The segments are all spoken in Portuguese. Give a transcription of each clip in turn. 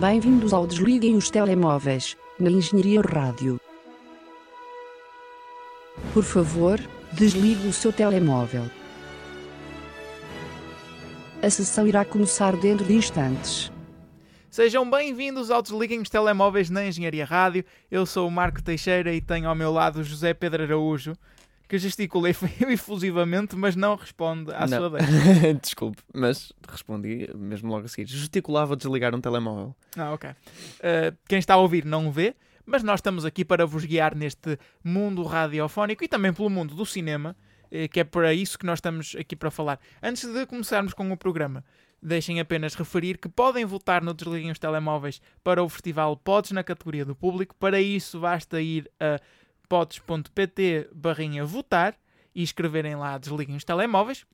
Bem-vindos ao Desliguem os Telemóveis, na Engenharia Rádio. Por favor, desligue o seu telemóvel. A sessão irá começar dentro de instantes. Sejam bem-vindos ao Desliguem os Telemóveis na Engenharia Rádio. Eu sou o Marco Teixeira e tenho ao meu lado o José Pedro Araújo, que gesticula efusivamente, mas não responde à Não. sua deixa. Desculpe, mas respondi mesmo logo a seguir. Gesticulava a desligar um telemóvel. Ah, ok. Uh, quem está a ouvir não vê, mas nós estamos aqui para vos guiar neste mundo radiofónico e também pelo mundo do cinema, eh, que é para isso que nós estamos aqui para falar. Antes de começarmos com o programa, deixem apenas referir que podem votar no Desliguem os Telemóveis para o festival Pods na categoria do público. Para isso, basta ir a pods.pt barrinha votar e escreverem lá Desliguem os Telemóveis.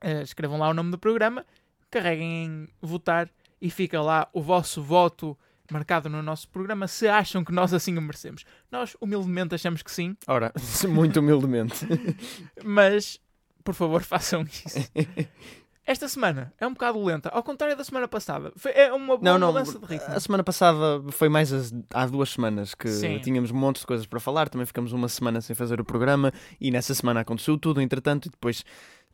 Eh, escrevam lá o nome do programa, carreguem em votar e fica lá o vosso voto marcado no nosso programa se acham que nós assim o merecemos. Nós, humildemente, achamos que sim, Ora, muito humildemente. mas por favor façam isso. Esta semana é um bocado lenta, ao contrário da semana passada. Foi- É uma boa Não, não. mudança de ritmo. A semana passada foi mais as- há duas semanas que Sim. tínhamos um monte de coisas para falar. Também ficamos uma semana sem fazer o programa e nessa semana aconteceu tudo, entretanto, e depois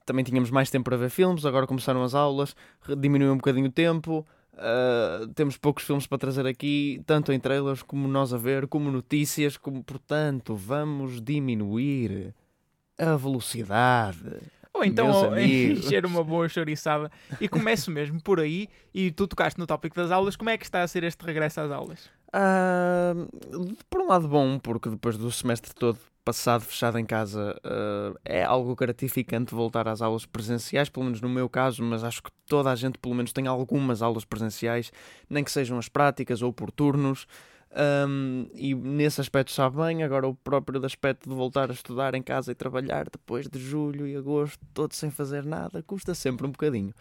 também tínhamos mais tempo para ver filmes. Agora começaram as aulas, diminuiu um bocadinho o tempo. ah, temos poucos filmes para trazer aqui, tanto em trailers como nós a ver, como notícias, como portanto vamos diminuir a velocidade. Ou então encher uma boa chouriçada. E começo mesmo por aí. E tu tocaste no tópico das aulas. Como é que está a ser este regresso às aulas? Ah, por um lado bom, porque depois do semestre todo passado fechado em casa ah, é algo gratificante voltar às aulas presenciais, pelo menos no meu caso, mas acho que toda a gente pelo menos tem algumas aulas presenciais, nem que sejam as práticas ou por turnos. Ahm, e nesse aspecto sabe bem, agora o próprio aspecto de voltar a estudar em casa e trabalhar depois de julho e agosto, todo sem fazer nada, custa sempre um bocadinho.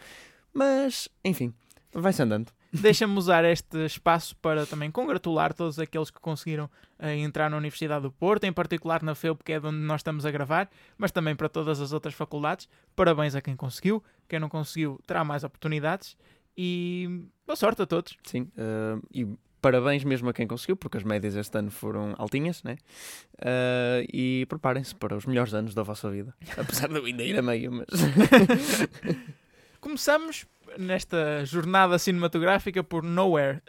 Mas, enfim, vai-se andando. Deixa-me usar este espaço para também congratular todos aqueles que conseguiram eh, entrar na Universidade do Porto, em particular na FEUP, que é de onde nós estamos a gravar, mas também para todas as outras faculdades. Parabéns a quem conseguiu. Quem não conseguiu terá mais oportunidades. E boa sorte a todos. Sim, ah, e parabéns mesmo a quem conseguiu, porque as médias este ano foram altinhas, né? Ah, e preparem-se para os melhores anos da vossa vida. Apesar de eu ainda ir a meio, mas. Começamos nesta jornada cinematográfica por Nowhere.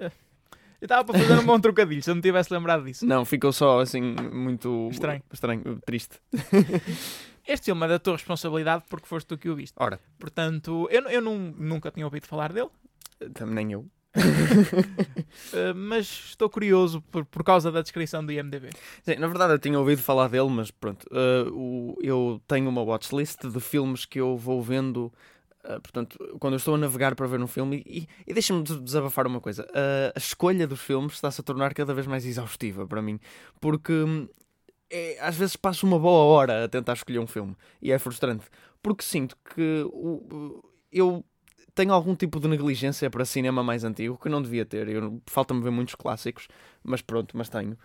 Eu estava para fazer um bom trocadilho, se eu não tivesse lembrado disso. Não, ficou só assim muito. Estranho. Estranho, triste. Este filme é da tua responsabilidade porque foste tu que o viste. Ora, Portanto, eu, eu não- nunca tinha ouvido falar dele. também nem eu. Uh, mas estou curioso por, por causa da descrição do IMDB. Sim, na verdade eu tinha ouvido falar dele, mas pronto. ah, o- eu tenho uma watchlist de filmes que eu vou vendo. ah, portanto, quando eu estou a navegar para ver um filme, e, e deixa-me des- desabafar uma coisa: a escolha dos filmes está-se a tornar cada vez mais exaustiva para mim, porque hum, é, às vezes passo uma boa hora a tentar escolher um filme e é frustrante, porque sinto que o- eu tenho algum tipo de negligência para cinema mais antigo que não devia ter. Falta-me ver muitos clássicos, mas pronto, mas tenho.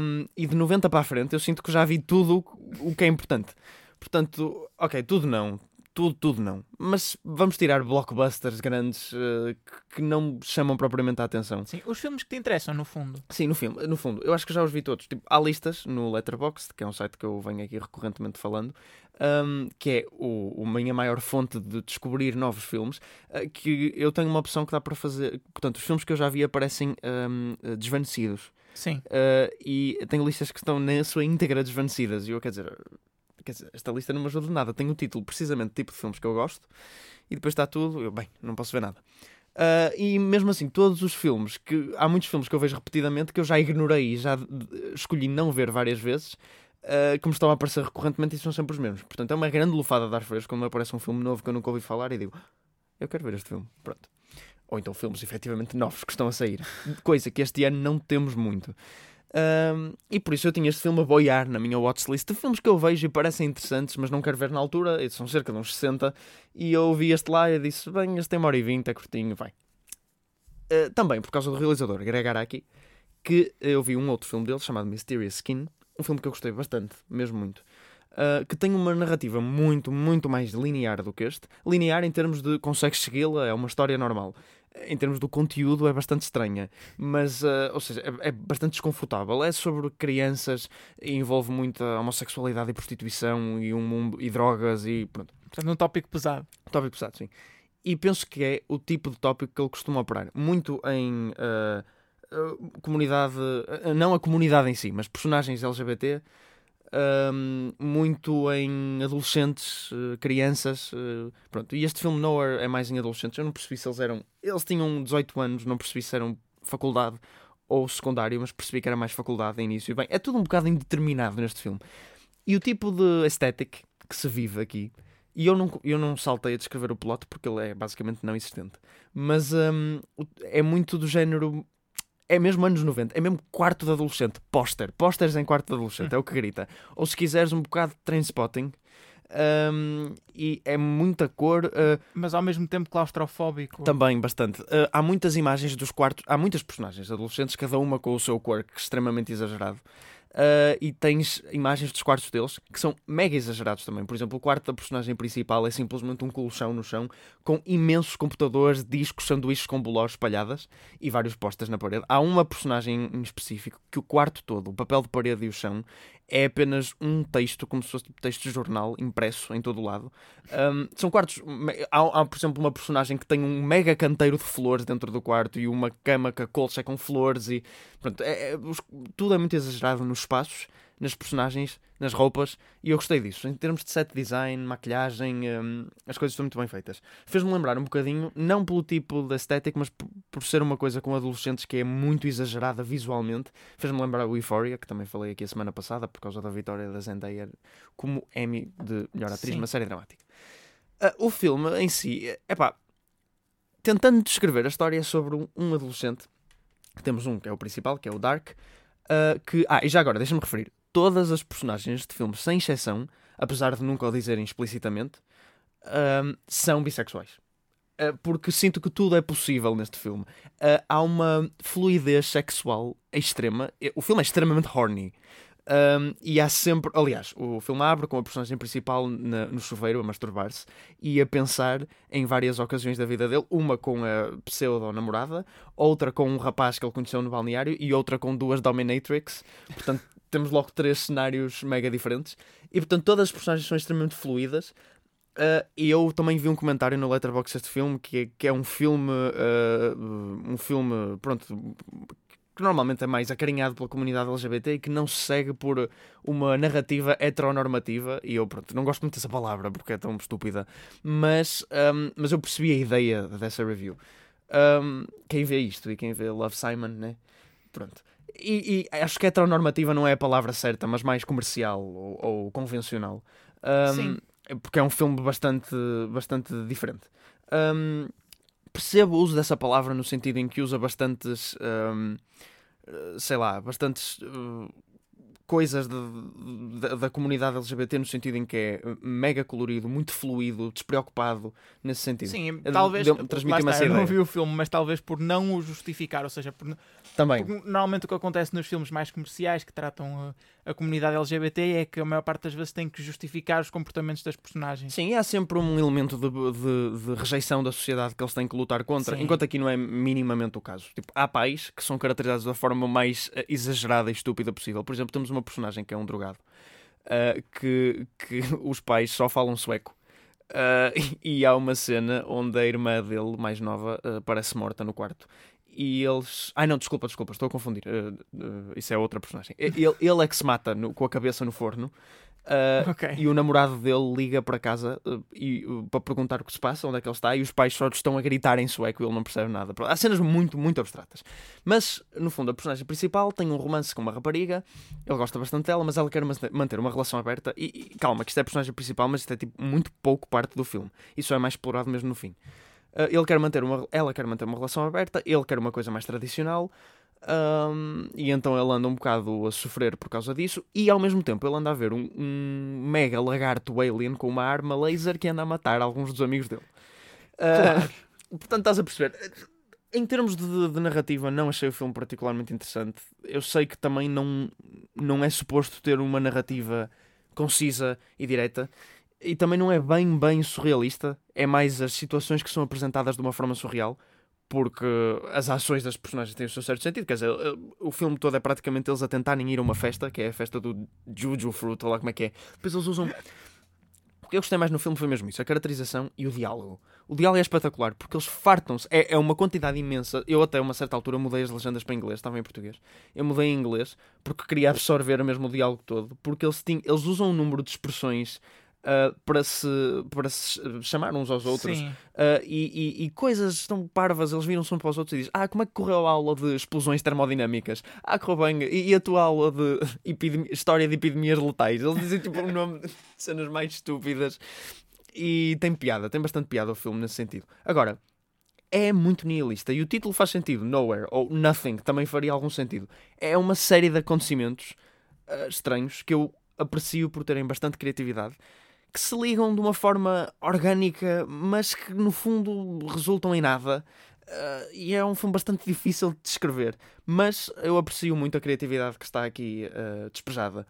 Um, e de 90 para a frente eu sinto que já vi tudo o que é importante. Portanto, ok, tudo não. Tudo, tudo não. Mas vamos tirar blockbusters grandes eh, que- não chamam propriamente a atenção. Sim, os filmes que te interessam, no fundo. Sim, no, filme, no fundo, eu acho que já os vi todos. Tipo, há listas no Letterboxd, que é um site que eu venho aqui recorrentemente falando, um, que é o, a minha maior fonte de descobrir novos filmes, uh, que eu tenho uma opção que dá para fazer. Portanto, os filmes que eu já vi aparecem um, uh, desvanecidos. Sim. Uh, e tenho listas que estão na sua íntegra desvanecidas. E eu, quer dizer, quer dizer, esta lista não me ajuda de nada. Tem o título precisamente do tipo de filmes que eu gosto, e depois está tudo. Eu, bem, não posso ver nada. Uh, e mesmo assim, todos os filmes, que há muitos filmes que eu vejo repetidamente que eu já ignorei e já escolhi não ver várias vezes, uh, me estão a aparecer recorrentemente e são sempre os mesmos. Portanto, é uma grande lufada de ar fresco quando aparece um filme novo que eu nunca ouvi falar e digo, "Ah, eu quero ver este filme. Pronto. Ou então filmes efetivamente novos que estão a sair. Coisa que este ano não temos muito. Um, e por isso eu tinha este filme a boiar na minha watchlist de filmes que eu vejo e parecem interessantes, mas não quero ver na altura. São cerca de uns 60. E eu vi este lá e disse: Bem, este tem uma hora e 20, é curtinho, vai. Uh, também por causa do realizador Greg Araki, que eu vi um outro filme dele chamado Mysterious Skin, um filme que eu gostei bastante, mesmo muito. uh, que tem uma narrativa muito, muito mais linear do que este. Linear em termos de consegues segui-la, é uma história normal. Em termos do conteúdo, é bastante estranha. Mas, uh, ou seja, é, é, bastante desconfortável. É sobre crianças e envolve muita homossexualidade e prostituição e um mundo e drogas e pronto. Portanto, um tópico pesado. Um tópico pesado, sim. E penso que é o tipo de tópico que ele costuma operar. Muito em uh, comunidade, não a comunidade em si, mas personagens LGBT um, muito em adolescentes, uh, crianças. Uh, pronto. E este filme Nowhere é mais em adolescentes. Eu não percebi se eles eram. Eles tinham 18 anos, não percebi se eram faculdade ou secundário, mas percebi que era mais faculdade em início. Bem, é tudo um bocado indeterminado neste filme. E o tipo de estética que se vive aqui. E eu não, eu não saltei a descrever o plot porque ele é basicamente não existente. Mas um, é muito do género é mesmo anos 90, é mesmo quarto de adolescente, póster, pósteres em quarto de adolescente, é o que grita. Ou se quiseres um bocado de train spotting. Um, e é muita cor, uh, mas ao mesmo tempo claustrofóbico. Também, bastante. Uh, há muitas imagens dos quartos, há muitas personagens adolescentes, cada uma com o seu quirk extremamente exagerado. Uh, e tens imagens dos quartos deles que são mega exagerados também. Por exemplo, o quarto da personagem principal é simplesmente um colchão no chão com imensos computadores, discos, sanduíches com bolós espalhadas e vários postas na parede. Há uma personagem em específico que o quarto todo, o papel de parede e o chão, é apenas um texto, como se fosse tipo texto de jornal, impresso em todo o lado. Um, são quartos. Há, há, por exemplo, uma personagem que tem um mega canteiro de flores dentro do quarto e uma cama que a colcha é com flores e. Pronto, é, é, tudo é muito exagerado nos espaços nas personagens, nas roupas, e eu gostei disso. Em termos de set design, maquilhagem, um, as coisas estão muito bem feitas. Fez-me lembrar um bocadinho, não pelo tipo de estética, mas por ser uma coisa com adolescentes que é muito exagerada visualmente. Fez-me lembrar o Euphoria, que também falei aqui a semana passada, por causa da vitória da Zendaya como Emmy de melhor atriz Sim. numa série dramática. Uh, o filme em si, é pá, tentando descrever a história sobre um, um adolescente, temos um que é o principal, que é o Dark, uh, que. Ah, e já agora, deixa-me referir todas as personagens de filme, sem exceção, apesar de nunca o dizerem explicitamente, um, são bissexuais. Uh, porque sinto que tudo é possível neste filme. Uh, há uma fluidez sexual extrema. O filme é extremamente horny. Um, e há sempre. Aliás, o filme abre com a personagem principal na, no chuveiro a masturbar-se e a pensar em várias ocasiões da vida dele. Uma com a pseudo-namorada, outra com um rapaz que ele conheceu no balneário e outra com duas dominatrix. Portanto, temos logo três cenários mega diferentes e portanto todas as personagens são extremamente fluídas. Uh, e eu também vi um comentário no Letterboxd deste filme que é, que é um filme uh, um filme pronto que normalmente é mais acarinhado pela comunidade LGBT e que não se segue por uma narrativa heteronormativa e eu pronto, não gosto muito dessa palavra porque é tão estúpida mas, um, mas eu percebi a ideia dessa review um, quem vê isto e quem vê Love Simon né? pronto e, e, acho que heteronormativa não é a palavra certa, mas mais comercial ou, ou convencional. Um, Sim. Porque é um filme bastante, bastante diferente. Um, percebo o uso dessa palavra no sentido em que usa bastantes, um, sei lá, bastantes uh, coisas de, de, da comunidade LGBT no sentido em que é mega colorido, muito fluido, despreocupado nesse sentido. Sim, talvez transmitir uma eu não vi o filme, mas talvez por não o justificar, ou seja, por, também. Porque, normalmente o que acontece nos filmes mais comerciais que tratam a, a, comunidade LGBT é que a maior parte das vezes tem que justificar os comportamentos das personagens. Sim, há sempre um elemento de, de, de rejeição da sociedade que eles têm que lutar contra, Sim. enquanto aqui não é minimamente o caso. Tipo, há pais que são caracterizados da forma mais eh, exagerada e estúpida possível. Por exemplo, temos uma personagem que é um drogado. Uh, que, que os pais só falam sueco. Uh, e há uma cena onde a irmã dele, mais nova, uh, parece morta no quarto e eles. Ai não, desculpa, desculpa, estou a confundir. Uh, uh, isso é outra personagem. Ele, ele é que se mata no, com a cabeça no forno. Uh, okay. E o namorado dele liga para casa e, para perguntar o que se passa, onde é que ele está, e os pais só estão a gritar em sueco e ele não percebe nada. Há cenas muito, muito abstratas. Mas, no fundo, a personagem principal tem um romance com uma rapariga, ele gosta bastante dela, mas ela quer manter uma relação aberta. E, e calma, que isto é a personagem principal, mas isto é tipo muito pouco parte do filme. Isso é mais explorado mesmo no fim. Uh, ele quer manter uma, ela quer manter uma relação aberta, ele quer uma coisa mais tradicional. Um, e então ele anda um bocado a sofrer por causa disso, e ao mesmo tempo ele anda a ver um, um mega lagarto alien com uma arma laser que anda a matar alguns dos amigos dele. Uh, claro. Portanto, estás a perceber. Em termos de, de, narrativa, não achei o filme particularmente interessante. Eu sei que também não, não é suposto ter uma narrativa concisa e direta e também não é bem, bem surrealista. É mais as situações que são apresentadas de uma forma surreal. porque as ações das personagens têm o seu certo sentido. Quer dizer, o filme todo é praticamente eles a tentarem ir a uma festa, que é a festa do Juju Fruit, ou lá como é que é. Depois eles usam. O que eu gostei mais no filme foi mesmo isso, a caracterização e o diálogo. O diálogo é espetacular, porque eles fartam-se. É, é uma quantidade imensa. Eu até a uma certa altura mudei as legendas para inglês, estava em português. Eu mudei em inglês, porque queria absorver mesmo o diálogo todo, porque eles, tinham, eles usam um número de expressões Uh, para, se, para se chamar uns aos outros uh, e, e, e, coisas tão parvas, eles viram-se uns para os outros e dizem: Ah, como é que correu a aula de explosões termodinâmicas? Ah, correu bem. E, e a tua aula de história de epidemias letais? Eles dizem tipo um nome de cenas mais estúpidas e tem piada, tem bastante piada o filme nesse sentido. Agora, é muito nihilista e o título faz sentido: Nowhere ou Nothing também faria algum sentido. É uma série de acontecimentos uh, estranhos que eu aprecio por terem bastante criatividade que se ligam de uma forma orgânica, mas que no fundo resultam em nada. Uh, e é um filme bastante difícil de descrever, mas eu aprecio muito a criatividade que está aqui uh, despejada.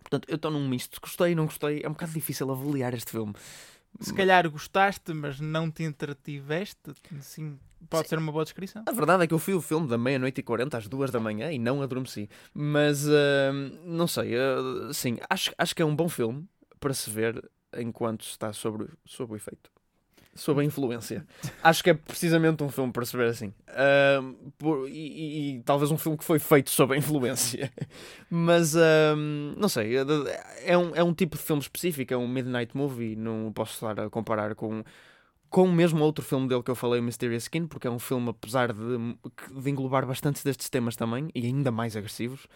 Portanto, eu estou num misto. Gostei, não gostei. É um bocado difícil avaliar este filme. Se calhar gostaste, mas não te entretiveste. Sim, pode Sim. ser uma boa descrição. A verdade é que eu fui o filme da meia-noite e quarenta às duas da manhã e não adormeci. Mas, uh, não sei, uh, sim, acho, acho que é um bom filme para se ver enquanto está sobre, sobre o efeito. Sob a influência. Acho que é precisamente um filme para se ver assim. Uh, por, e, e, talvez um filme que foi feito sob a influência. Mas uh, não sei. É um, é um tipo de filme específico, é um Midnight Movie. Não posso estar a comparar com com o mesmo outro filme dele que eu falei, Mysterious Skin, porque é um filme, apesar de, de englobar bastantes destes temas também, e ainda mais agressivos,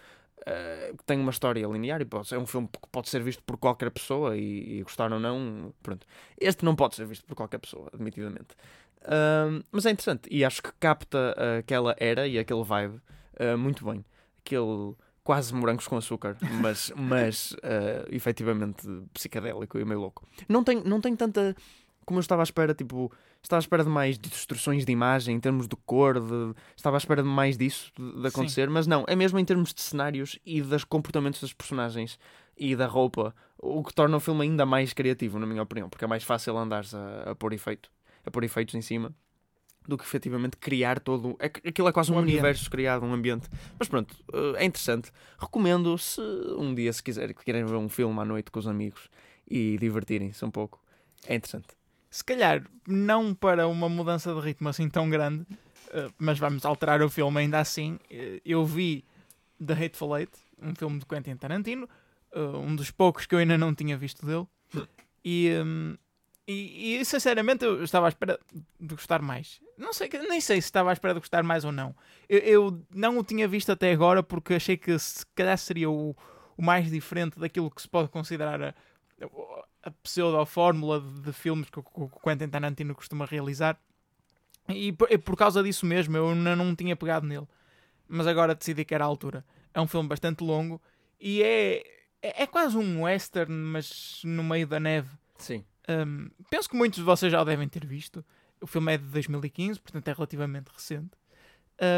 uh, tem uma história linear e pode, é um filme que pode ser visto por qualquer pessoa e, e gostar ou não, pronto. Este não pode ser visto por qualquer pessoa, admitidamente. Uh, mas é interessante e acho que capta aquela era e aquele vibe uh, muito bem. Aquele quase morangos com açúcar, mas, mas uh, efetivamente psicadélico e meio louco. Não tem, não tem tanta como eu estava à espera, tipo, estava à espera de mais distorções de imagem, em termos de cor, de, estava à espera de mais disso de, de acontecer, Sim. mas não, é mesmo em termos de cenários e dos comportamentos dos personagens e da roupa, o que torna o filme ainda mais criativo, na minha opinião, porque é mais fácil andar a, a pôr efeito, a pôr efeitos em cima do que efetivamente criar todo. É, aquilo é quase um, um universo criado, um ambiente. Mas pronto, eh, é interessante. Recomendo se um dia, se quiserem, querem ver um filme à noite com os amigos e divertirem-se um pouco. É interessante se calhar não para uma mudança de ritmo assim tão grande, uh, mas vamos alterar o filme ainda assim. Uh, eu vi The Hateful Eight, um filme de Quentin Tarantino, uh, um dos poucos que eu ainda não tinha visto dele, e, um, e, e, sinceramente eu estava à espera de gostar mais. Não sei, nem sei se estava à espera de gostar mais ou não. Eu, eu não o tinha visto até agora porque achei que se calhar seria o, o mais diferente daquilo que se pode considerar a, a pseudo-fórmula de, de, filmes que o, que o Quentin Tarantino costuma realizar. E por, causa disso mesmo, eu não, não tinha pegado nele. Mas agora decidi que era a altura. É um filme bastante longo e é, é, é quase um western, mas no meio da neve. Sim. Um, penso que muitos de vocês já o devem ter visto. O filme é de 2015, portanto é relativamente recente.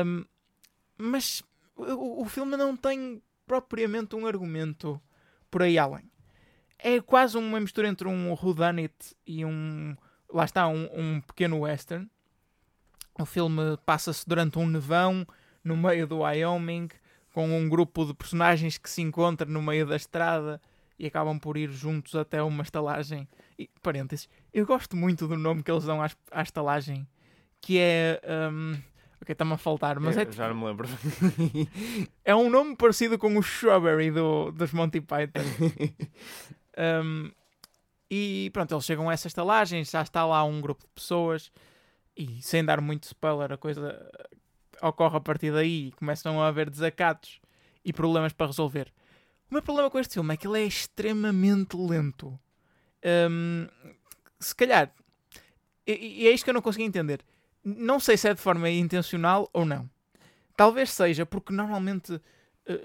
Um, mas o, o filme não tem propriamente um argumento por aí além é quase uma mistura entre um whodunit e um. Lá está, um, um pequeno western. O filme passa-se durante um nevão no meio do Wyoming, com um grupo de personagens que se encontram no meio da estrada e acabam por ir juntos até uma estalagem. E, parênteses, eu gosto muito do nome que eles dão à, estalagem, que é. Um, ok, está-me a faltar, mas é. Já não me lembro. é um nome parecido com o Strawberry do, dos Monty Python. Um, e pronto, eles chegam a essa estalagem, já está lá um grupo de pessoas e sem dar muito spoiler, a coisa ocorre a partir daí e começam a haver desacatos e problemas para resolver. O meu problema com este filme é que ele é extremamente lento. Um, se calhar, e, e é isto que eu não consegui entender. Não sei se é de forma intencional ou não. Talvez seja, porque normalmente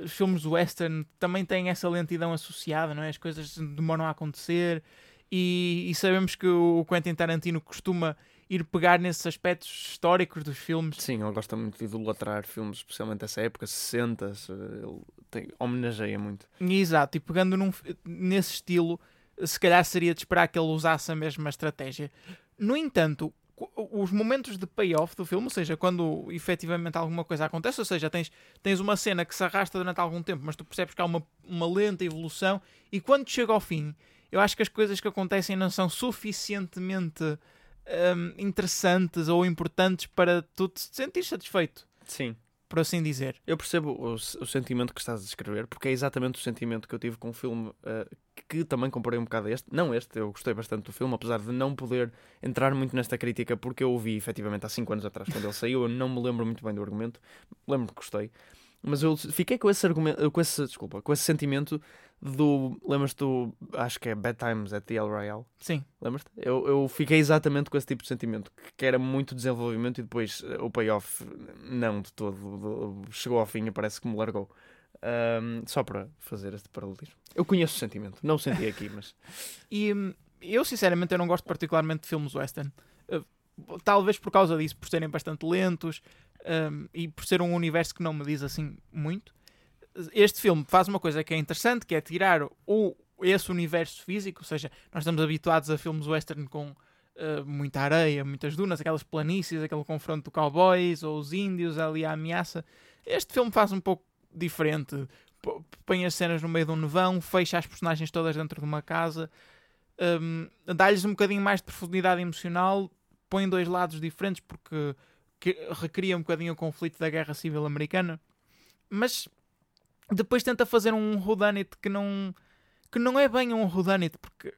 os filmes western também têm essa lentidão associada, não é? As coisas demoram a acontecer e, e, sabemos que o Quentin Tarantino costuma ir pegar nesses aspectos históricos dos filmes. Sim, ele gosta muito de idolatrar filmes, especialmente dessa época, 60, ele tem, homenageia muito. Exato, e pegando num, nesse estilo, se calhar seria de esperar que ele usasse a mesma estratégia. No entanto, os momentos de payoff do filme, ou seja, quando efetivamente alguma coisa acontece, ou seja, tens, tens uma cena que se arrasta durante algum tempo, mas tu percebes que há uma, uma lenta evolução, e quando chega ao fim, eu acho que as coisas que acontecem não são suficientemente hum, interessantes ou importantes para tu te sentir satisfeito, Sim. Por assim dizer. Eu percebo o, o sentimento que estás a descrever, porque é exatamente o sentimento que eu tive com um filme eh, que também comparei um bocado a este. Não este, eu gostei bastante do filme, apesar de não poder entrar muito nesta crítica, porque eu o vi efetivamente há 5 anos atrás, quando ele saiu. Eu não me lembro muito bem do argumento, lembro que gostei. Mas eu fiquei com esse argumento, com esse, desculpa, com esse sentimento do. Lembras-te do. Acho que é Bad Times at the El Royale. Sim. Lembras-te? Eu, eu fiquei exatamente com esse tipo de sentimento, que- era muito desenvolvimento e depois eh, o payoff, não de todo, do- chegou ao fim e parece que me largou. Ahm, só para fazer este paralelismo. Eu conheço o sentimento, não o senti aqui, mas E hum, eu, sinceramente, eu não gosto particularmente de filmes western. Uh, talvez por causa disso, por serem bastante lentos hum, e por ser um universo que não me diz assim muito. Este filme faz uma coisa que é interessante, que é tirar o, esse universo físico, ou seja, nós estamos habituados a filmes western com uh, muita areia, muitas dunas, aquelas planícies, aquele confronto de cowboys ou os índios ali à ameaça. Este filme faz um pouco diferente. Põe as cenas no meio de um nevão, fecha as personagens todas dentro de uma casa, hum, dá-lhes um bocadinho mais de profundidade emocional, põe dois lados diferentes porque que- recria um bocadinho o conflito da Guerra Civil Americana, mas depois tenta fazer um whodunit que não que não é bem um whodunit porque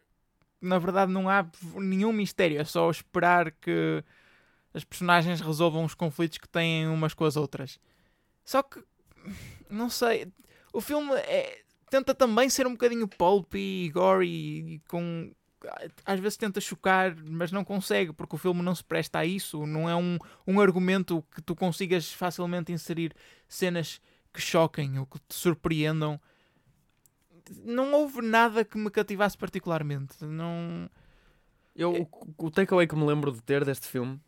na verdade não há nenhum mistério, é só esperar que as personagens resolvam os conflitos que têm umas com as outras. Só que não sei, o filme é- tenta também ser um bocadinho pulp e gory e com às vezes tenta chocar, mas não consegue, porque o filme não se presta a isso. Não é um, um argumento que tu consigas facilmente inserir cenas que choquem ou que te surpreendam. Não houve nada que me cativasse particularmente. Não. eu, o, o takeaway que me lembro de ter deste filme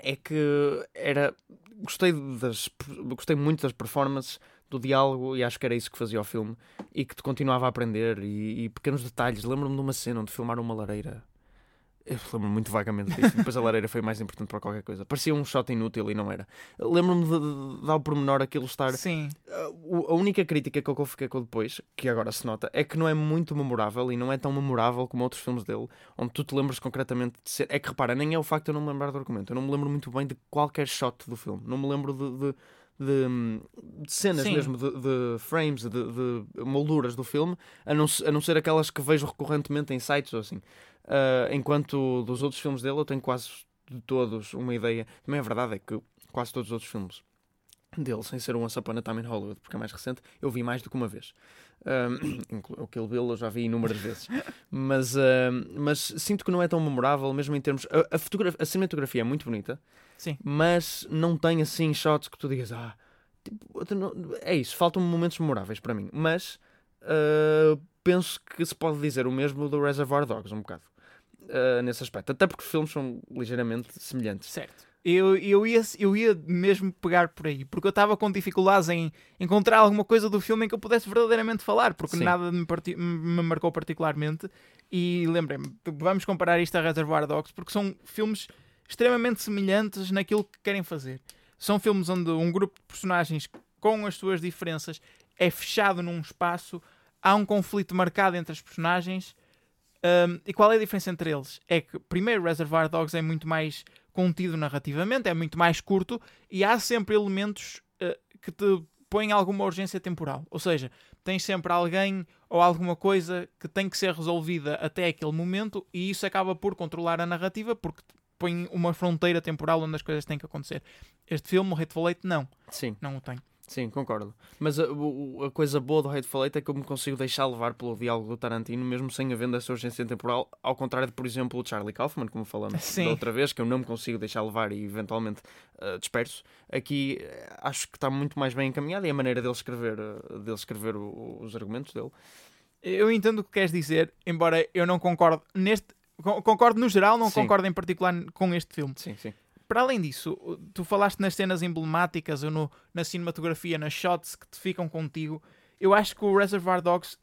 é que era. Gostei, das, gostei muito das performances, do diálogo, e acho que era isso que fazia o filme, e que te continuava a aprender, e, e pequenos detalhes. Lembro-me de uma cena onde filmaram uma lareira. Eu lembro-me muito vagamente disso. Depois a lareira foi mais importante para qualquer coisa. Parecia um shot inútil e não era. Lembro-me de, de, dar o pormenor aquilo estar. Sim, Uh, o- a única crítica que eu fiquei com depois, que agora se nota, é que não é muito memorável e não é tão memorável como outros filmes dele, onde tu te lembras concretamente de ser. É que repara, nem é o facto de eu não me lembrar do argumento, eu não me lembro muito bem de qualquer shot do filme, não me lembro de. de- de, de cenas Sim. mesmo, de, de frames, de, de molduras do filme, a não, a não ser aquelas que vejo recorrentemente em sites ou assim. Uh, enquanto dos outros filmes dele eu tenho quase de todos uma ideia. Também a verdade é que quase todos os outros filmes dele, sem ser um Once Upon a Time in Hollywood, porque é mais recente, eu vi mais do que uma vez. Um, o Kill Bill eu já vi inúmeras vezes. Mas, mas sinto que não é tão memorável, mesmo em termos. A, a, a cinematografia é muito bonita, sim. mas não tem assim shots que tu digas, ah, tipo, é isso, faltam momentos memoráveis para mim. Mas uh, penso que se pode dizer o mesmo do Reservoir Dogs, um bocado. uh, nesse aspecto, até porque os filmes são ligeiramente semelhantes. Certo. Eu, eu, ia, eu ia mesmo pegar por aí, porque eu estava com dificuldades em encontrar alguma coisa do filme em que eu pudesse verdadeiramente falar, porque Sim. nada me, me marcou particularmente. E lembrei-me, vamos comparar isto a Reservoir Dogs, porque são filmes extremamente semelhantes naquilo que querem fazer. São filmes onde um grupo de personagens com as suas diferenças é fechado num espaço, há um conflito marcado entre as personagens. Um, e qual é a diferença entre eles? É que, primeiro, Reservoir Dogs é muito mais contido narrativamente, é muito mais curto e há sempre elementos uh, que te põem alguma urgência temporal. Ou seja, tens sempre alguém ou alguma coisa que tem que ser resolvida até aquele momento e isso acaba por controlar a narrativa porque põe uma fronteira temporal onde as coisas têm que acontecer. Este filme, o Hateful Eight, não. Sim. Não o tem. Sim, concordo. Mas a, o- a coisa boa do Hateful Eight é que eu me consigo deixar levar pelo diálogo do Tarantino, mesmo sem havendo essa urgência temporal, ao contrário de, por exemplo, o Charlie Kaufman, como falamos Sim. da outra vez, que eu não me consigo deixar levar e eventualmente ah, disperso. Aqui eh, acho que está muito mais bem encaminhado e a maneira dele escrever, ah, dele escrever o- os argumentos dele. Eu entendo o que queres dizer, embora eu não concorde neste. con- Concordo no geral, não Sim. concordo em particular com este filme. Sim, sim. Para além disso, tu falaste nas cenas emblemáticas ou no- na cinematografia, nas shots que te ficam contigo. Eu acho que o Reservoir Dogs,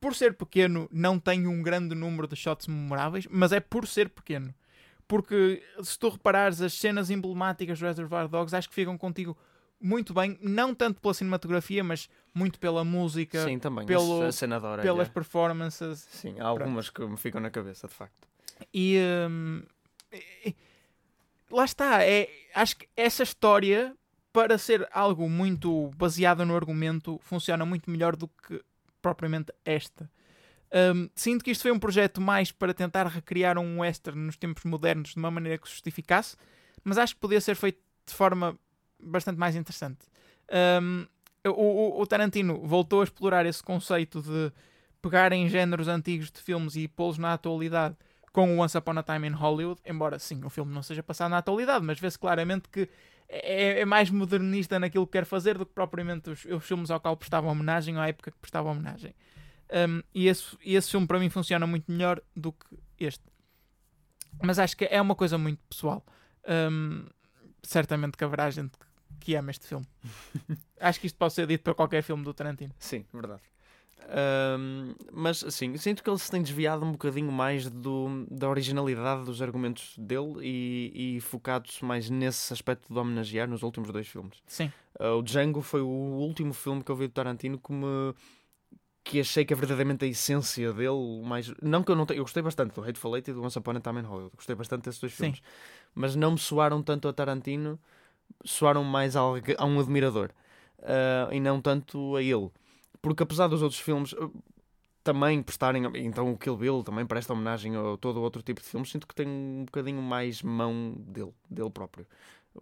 por ser pequeno, não tem um grande número de shots memoráveis, mas é por ser pequeno. porque se tu reparares as cenas emblemáticas do Reservoir Dogs, acho que ficam contigo muito bem, não tanto pela cinematografia, mas muito pela música, Sim, também. pelo- orelha. pelas performances. Sim, há algumas que me ficam na cabeça, de facto. E, hum, e- lá está, é, acho que essa história, para ser algo muito baseado no argumento, funciona muito melhor do que propriamente esta. Hum, sinto que isto foi um projeto mais para tentar recriar um western nos tempos modernos de uma maneira que se justificasse, mas acho que podia ser feito de forma bastante mais interessante. Hum, o, o- o Tarantino voltou a explorar esse conceito de pegar em géneros antigos de filmes e pô-los na atualidade com o Once Upon a Time in Hollywood, embora sim, o filme não seja passado na atualidade, mas vê-se claramente que é, é mais modernista naquilo que quer fazer do que propriamente os, os filmes ao qual prestava homenagem ou à época que prestava homenagem. Um, e, esse, e esse filme para mim funciona muito melhor do que este. Mas acho que é uma coisa muito pessoal. Um, certamente que haverá gente que ama este filme. acho que isto pode ser dito para qualquer filme do Tarantino. Sim, verdade. Ahm, mas assim, sinto que ele se tem desviado um bocadinho mais do, da originalidade dos argumentos dele e, e focado-se mais nesse aspecto de homenagear nos últimos dois filmes. Sim. Ah, o Django foi o último filme que eu vi do Tarantino que me que achei que é verdadeiramente a essência dele, o mais não que eu não tenha, eu gostei bastante do Hateful Eight e do Once Upon a Time in Hollywood, gostei bastante desses dois Sim. filmes, mas não me soaram tanto a Tarantino, soaram mais a, a um admirador ah, e não tanto a ele, porque apesar dos outros filmes ah, também prestarem, então o Kill Bill também presta homenagem a todo outro tipo de filmes, sinto que tem um bocadinho mais mão dele, dele próprio,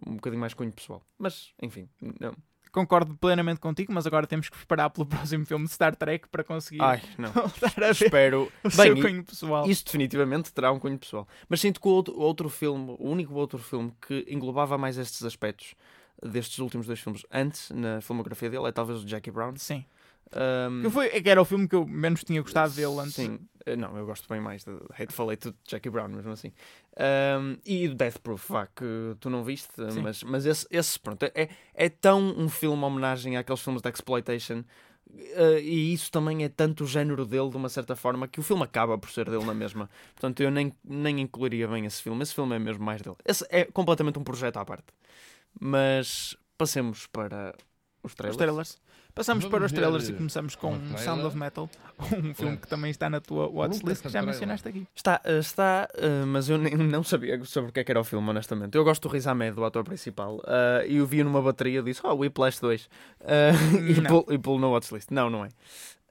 um bocadinho mais cunho pessoal, mas enfim, não. Concordo plenamente contigo, mas agora temos que preparar pelo próximo filme de Star Trek para conseguir Ai, não. voltar a Espero. o Bem, seu cunho pessoal. Isso definitivamente terá um cunho pessoal. Mas sinto que o outro, o outro filme, o único outro filme que englobava mais estes aspectos destes últimos dois filmes antes na filmografia dele é talvez o Jackie Brown. Sim. Um, Que, foi, que era o filme que eu menos tinha gostado dele antes. Sim, Eh, não, eu gosto bem mais de Hateful Eight do Jackie Brown, mesmo assim. Um, e do Death Proof, vá, que tu não viste, Sim. mas, mas esse, esse pronto, é, é tão um filme homenagem àqueles filmes de exploitation. eh, e isso também é tanto o género dele, de uma certa forma, que o filme acaba por ser dele na mesma. Portanto, eu nem, nem incluiria bem esse filme. Esse filme é mesmo mais dele. Esse é completamente um projeto à parte. Mas passemos para os Os trailers. Passamos Vamos para os ver trailers e começamos com um. Sound of Metal, um filme que também está na tua watchlist, que já mencionaste aqui. Está, eh, está eh, mas eu nem, não sabia sobre o que, é que era o filme, honestamente. Eu gosto do Riz Ahmed, do ator principal, eh, e o vi numa bateria e disse: Oh, Whiplash 2. Eh, e pulo- e pulo no watchlist. Não, não é.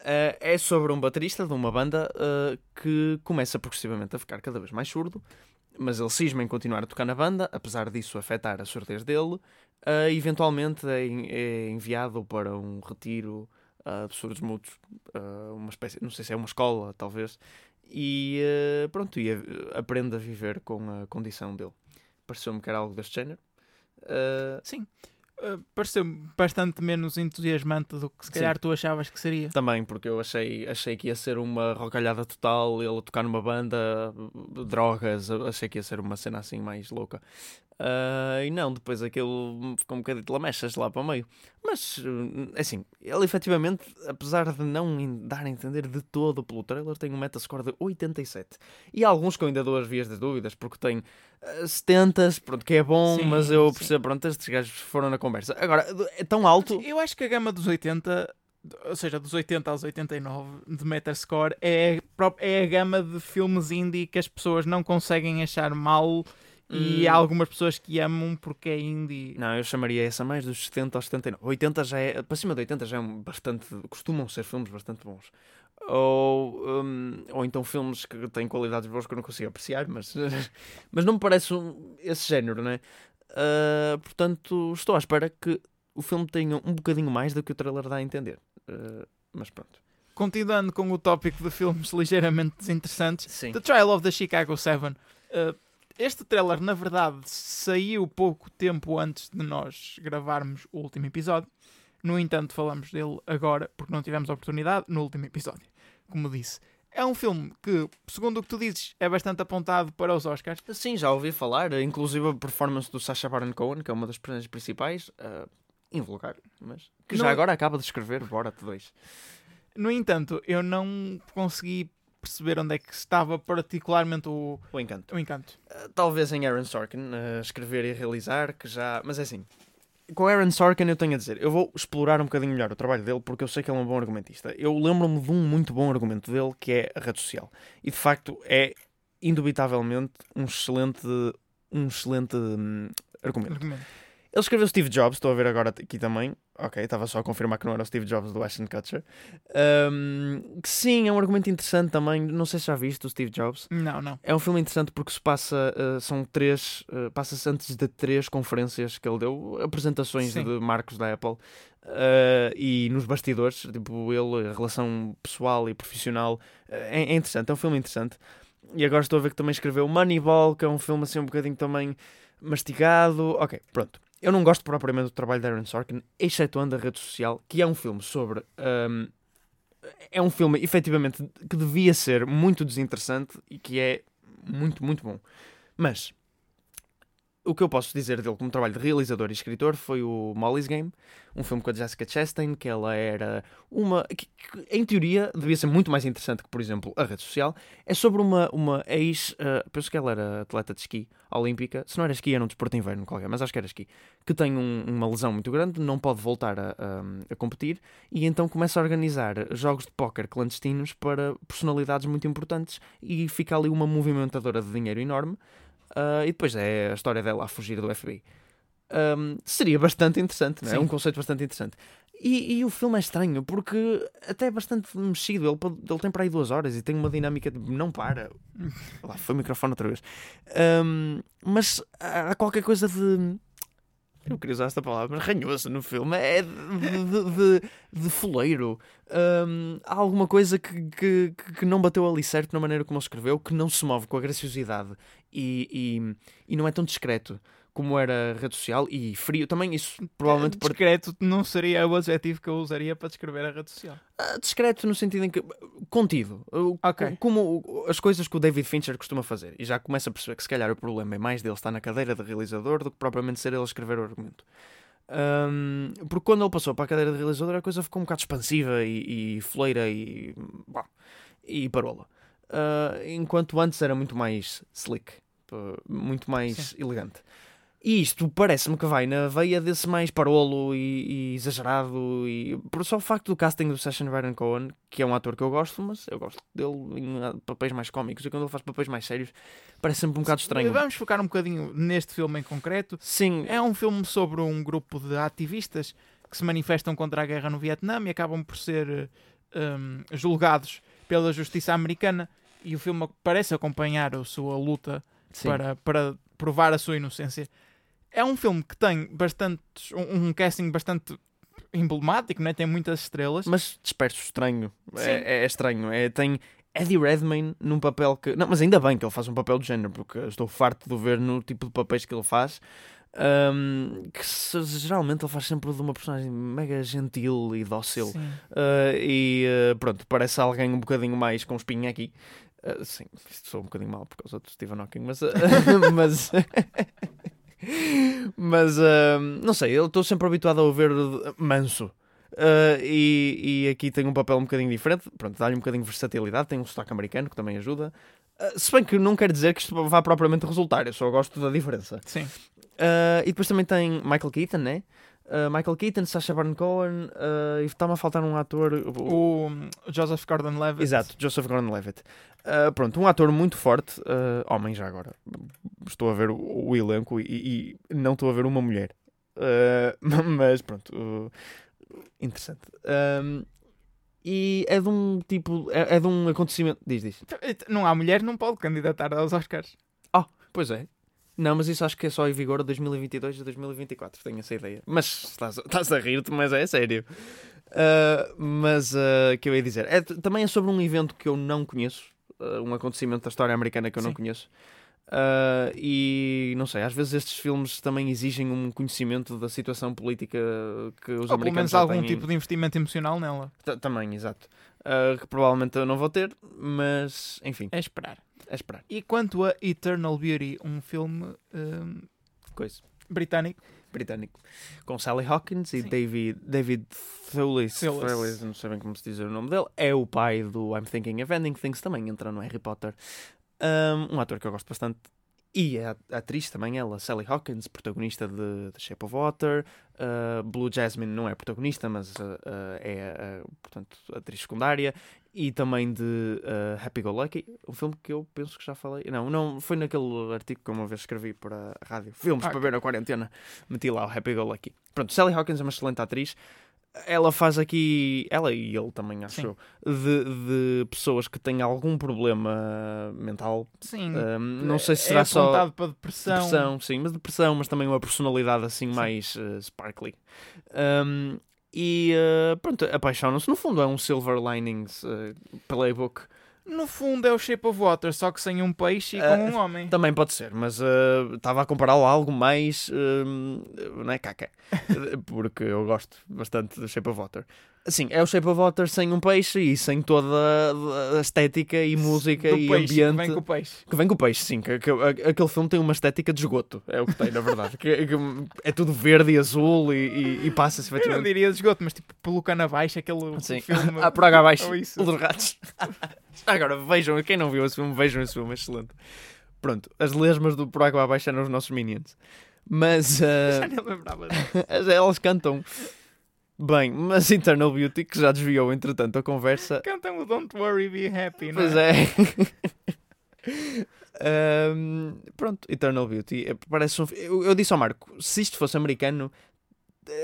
Eh, é sobre um baterista de uma banda eh, que começa progressivamente a ficar cada vez mais surdo, mas ele cisma em continuar a tocar na banda, apesar disso afetar a surdez dele. Eh, eventualmente é, é enviado para um retiro eh, de surdos mudos, eh, uma espécie, não sei se é uma escola, talvez, e eh, pronto, e aprende a viver com a condição dele. Pareceu-me que era algo deste género. Sim. Uh, pareceu bastante menos entusiasmante do que se Sim. calhar tu achavas que seria. também, porque eu achei, achei que ia ser uma rocalhada total, ele tocar numa banda, drogas, achei que ia ser uma cena assim mais louca. Ah, e não, depois aquilo ficou um bocadinho de lamechas lá para o meio. Mas, eh, assim, ele efetivamente, apesar de não dar a entender de todo pelo trailer, tem um metascore de 87. E há alguns que eu ainda dou as vias de dúvidas, porque tem eh, 70, pronto, que é bom, Sim, mas eu sim. percebo, pronto, estes gajos foram na conversa. Agora, é tão alto. Eu acho que a gama dos 80, ou seja, dos 80 aos 89 de Metascore, é, pró- é a gama de filmes indie que as pessoas não conseguem achar mal e Hum. há algumas pessoas que amam porque é indie. Não, eu chamaria essa mais dos 70 aos 79. 80 já é. Para cima de 80 já é um bastante. Costumam ser filmes bastante bons. Ou, hum, ou então filmes que têm qualidades boas que eu não consigo apreciar, mas, mas não me parece um- esse género, não é? Ah, portanto, estou à espera que o filme tenha um bocadinho mais do que o trailer dá a entender. Ah, mas pronto. Continuando com o tópico de filmes ligeiramente desinteressantes, Sim. The Trial of the Chicago 7. Uh, este trailer, na verdade, saiu pouco tempo antes de nós gravarmos o último episódio. No entanto, falamos dele agora porque não tivemos oportunidade no último episódio. Como disse, é um filme que, segundo o que tu dizes, é bastante apontado para os Oscars. Sim, já ouvi falar, inclusive a performance do Sacha Baron Cohen, que é uma das personagens principais, ah, invulgar, mas que já Não- agora acaba de escrever Borat 2. No entanto, eu não consegui perceber onde é que estava particularmente o, O encanto. o encanto. Uh, talvez em Aaron Sorkin, uh, escrever e realizar, que já. Mas é assim. Com Aaron Sorkin eu tenho a dizer, eu vou explorar um bocadinho melhor o trabalho dele porque eu sei que ele é um bom argumentista. Eu lembro-me de um muito bom argumento dele que é a rede social. E de facto é indubitavelmente um excelente, um excelente hum, argumento. Argumento. Ele escreveu Steve Jobs, estou a ver agora aqui também. Ok, estava só a confirmar que não era o Steve Jobs do Ashton Kutcher. Um, que sim, é um argumento interessante também. Não sei se já viste o Steve Jobs. Não, não. É um filme interessante porque se passa, uh, são três, uh, passa-se antes de três conferências que ele deu, apresentações Sim. de marcos da Apple. uh, e nos bastidores, tipo, ele, a relação pessoal e profissional, é, é interessante, é um filme interessante. E agora estou a ver que também escreveu Moneyball, que é um filme assim um bocadinho também mastigado. Ok, pronto. Eu não gosto propriamente do trabalho de Aaron Sorkin, excetuando a rede social, que é um filme sobre. um, é um filme, efetivamente, que devia ser muito desinteressante e que é muito, muito bom. Mas o que eu posso dizer dele como trabalho de realizador e escritor foi o Molly's Game, um filme com a Jessica Chastain, que ela era uma. Que, que, em teoria devia ser muito mais interessante que, por exemplo, a rede social. É sobre uma, uma ex. Uh, penso que ela era atleta de esqui olímpica. Se não era esqui, era um desporto de inverno qualquer, mas acho que era esqui. Que tem um- uma lesão muito grande, não pode voltar a, a- a competir e então começa a organizar jogos de póquer clandestinos para personalidades muito importantes e fica ali uma movimentadora de dinheiro enorme. Uh, e depois é a história dela a fugir do FBI. Um, seria bastante interessante, não é? Sim. um conceito bastante interessante. E, e o filme é estranho porque até é bastante mexido. Ele, ele tem para aí duas horas e tem uma dinâmica de não para. Lá foi o microfone outra vez. Um, mas há qualquer coisa de. Eu queria usar esta palavra, mas ranhoso no filme. É de, de, de, de foleiro. Um, há alguma coisa que, que, que não bateu ali certo na maneira como ele escreveu, que não se move com a graciosidade e, e, e não é tão discreto como era a rede social e frio também. Isso provavelmente por- Discreto não seria o adjetivo que eu usaria para descrever a rede social. Ah, discreto no sentido em que contido, O- Ok. como as coisas que o David Fincher costuma fazer, e já começa a perceber que se calhar o problema é mais dele estar na cadeira de realizador do que propriamente ser ele a escrever o argumento. Ahm, porque quando ele passou para a cadeira de realizador a coisa ficou um bocado expansiva e, e e, bah, e parola. Ah, enquanto antes era muito mais slick, pá, muito mais elegante. E isto parece-me que vai na veia desse mais parolo e, e exagerado. E por só o facto do casting do Sacha Baron Cohen, que é um ator que eu gosto, mas eu gosto dele em ah, papéis mais cómicos. E quando ele faz papéis mais sérios, parece sempre um bocado estranho. Vamos focar um bocadinho neste filme em concreto. Sim, É um filme sobre um grupo de ativistas que se manifestam contra a guerra no Vietnã e acabam por ser hum, julgados pela justiça americana. E o filme parece acompanhar a sua luta sim. para, para provar a sua inocência. É um filme que tem bastantes, um, um casting bastante emblemático, né? tem muitas estrelas. mas disperso estranho. Sim. É, é estranho. É, tem Eddie Redmayne num papel que. Não, mas ainda bem que ele faz um papel do género, porque estou farto de ver no tipo de papéis que ele faz. ahm, que geralmente ele faz sempre de uma personagem mega gentil e dócil. Uh, e uh, pronto, parece alguém um bocadinho mais com espinha aqui. Uh, sim, isto sou um bocadinho mal por causa do Stephen Hawking, mas. uh, mas. mas. uh, não sei, eu estou sempre habituado a o uh, manso. E, e aqui tem um papel um bocadinho diferente. Pronto, dá-lhe um bocadinho de versatilidade. Tem um sotaque americano que também ajuda. Se bem que não quer dizer que isto vá propriamente resultar, eu só gosto da diferença. Sim. E depois também tem Michael Keaton, né? Uh, Michael Keaton, Sacha Baron Cohen, uh, e está-me a faltar um ator. O hum, Joseph Gordon-Levitt. Exato, Joseph Gordon-Levitt. Uh, pronto, um ator muito forte, uh, homem já agora. Estou a ver o, o elenco e, e não estou a ver uma mulher. Uh, mas pronto, uh, interessante. Um, e é de um tipo, é, é de um acontecimento. Diz, diz. Não há mulher, não pode candidatar aos Oscars. Pois é. Não, mas isso acho que é só em vigor de 2022 a 2024, tenho essa ideia. Mas estás, estás a rir-te, mas é sério. Uh, mas o que eu ia dizer? É, também é sobre um evento que eu não conheço, uh, um acontecimento da história americana que eu não Sim. conheço. Uh, e não sei, às vezes estes filmes também exigem um conhecimento da situação política que os Ou pelo americanos menos algum têm. tipo de investimento emocional nela. T- Também, exato. Uh, que provavelmente eu não vou ter, mas enfim, É esperar. é esperar. E quanto a Eternal Beauty, um filme hum, Coisa. Britânico. Britânico, com Sally Hawkins e Sim. David, David Thewlis, Thewlis. Thewlis, não sei bem como se diz o nome dele, é o pai do I'm Thinking of Ending Things, também entra no Harry Potter. Um, um ator que eu gosto bastante. E a atriz também, ela, Sally Hawkins, protagonista de The Shape of Water. Uh, Blue Jasmine não é protagonista, mas uh, uh, é, portanto, atriz secundária. E também de Happy Go Lucky, um filme que eu penso que já falei. Não, não foi naquele artigo que uma vez escrevi para a rádio. Filmes Ah, para ver na quarentena. Meti lá o Happy Go Lucky. Pronto, Sally Hawkins é uma excelente atriz. Ela faz aqui, ela e ele também, acho eu, de, de pessoas que têm algum problema mental. Sim. Um, não sei se é será só apontado para depressão. depressão, sim, mas depressão, mas também uma personalidade assim Sim. mais eh, sparkly. Um, e eh, pronto, apaixonam-se. No fundo, é um Silver Linings eh, playbook. No fundo é o Shape of Water, só que sem um peixe e Ah, com um homem. Também pode ser, mas eh, estava a compará-lo a algo mais. eh, não é caca. Porque eu gosto bastante do Shape of Water. Assim, é o Shape of Water sem um peixe e sem toda a- estética e música Do e peixe, que ambiente. Vem com o peixe. Que vem com o peixe, sim. Que, que- aquele filme tem uma estética de esgoto. É o que tem, na verdade. que, que é tudo verde e azul e, e- e passa-se Eu não efetivamente. diria de esgoto, mas tipo pelo cano abaixo, aquele Sim. filme. Ah, por água abaixo. O dos ratos. Agora, vejam, quem não viu esse filme, vejam esse filme, excelente. Pronto, as lesmas do Por Água Abaixo eram os nossos Minions. Mas ah, Já nem lembrava. as- elas cantam bem, mas Eternal Beauty, que já desviou entretanto a conversa, Cantam o Don't Worry, Be Happy, não Pois é? é. Ahm, pronto, Eternal Beauty. eh, Parece um, eu, eu disse ao Marco: se isto fosse americano,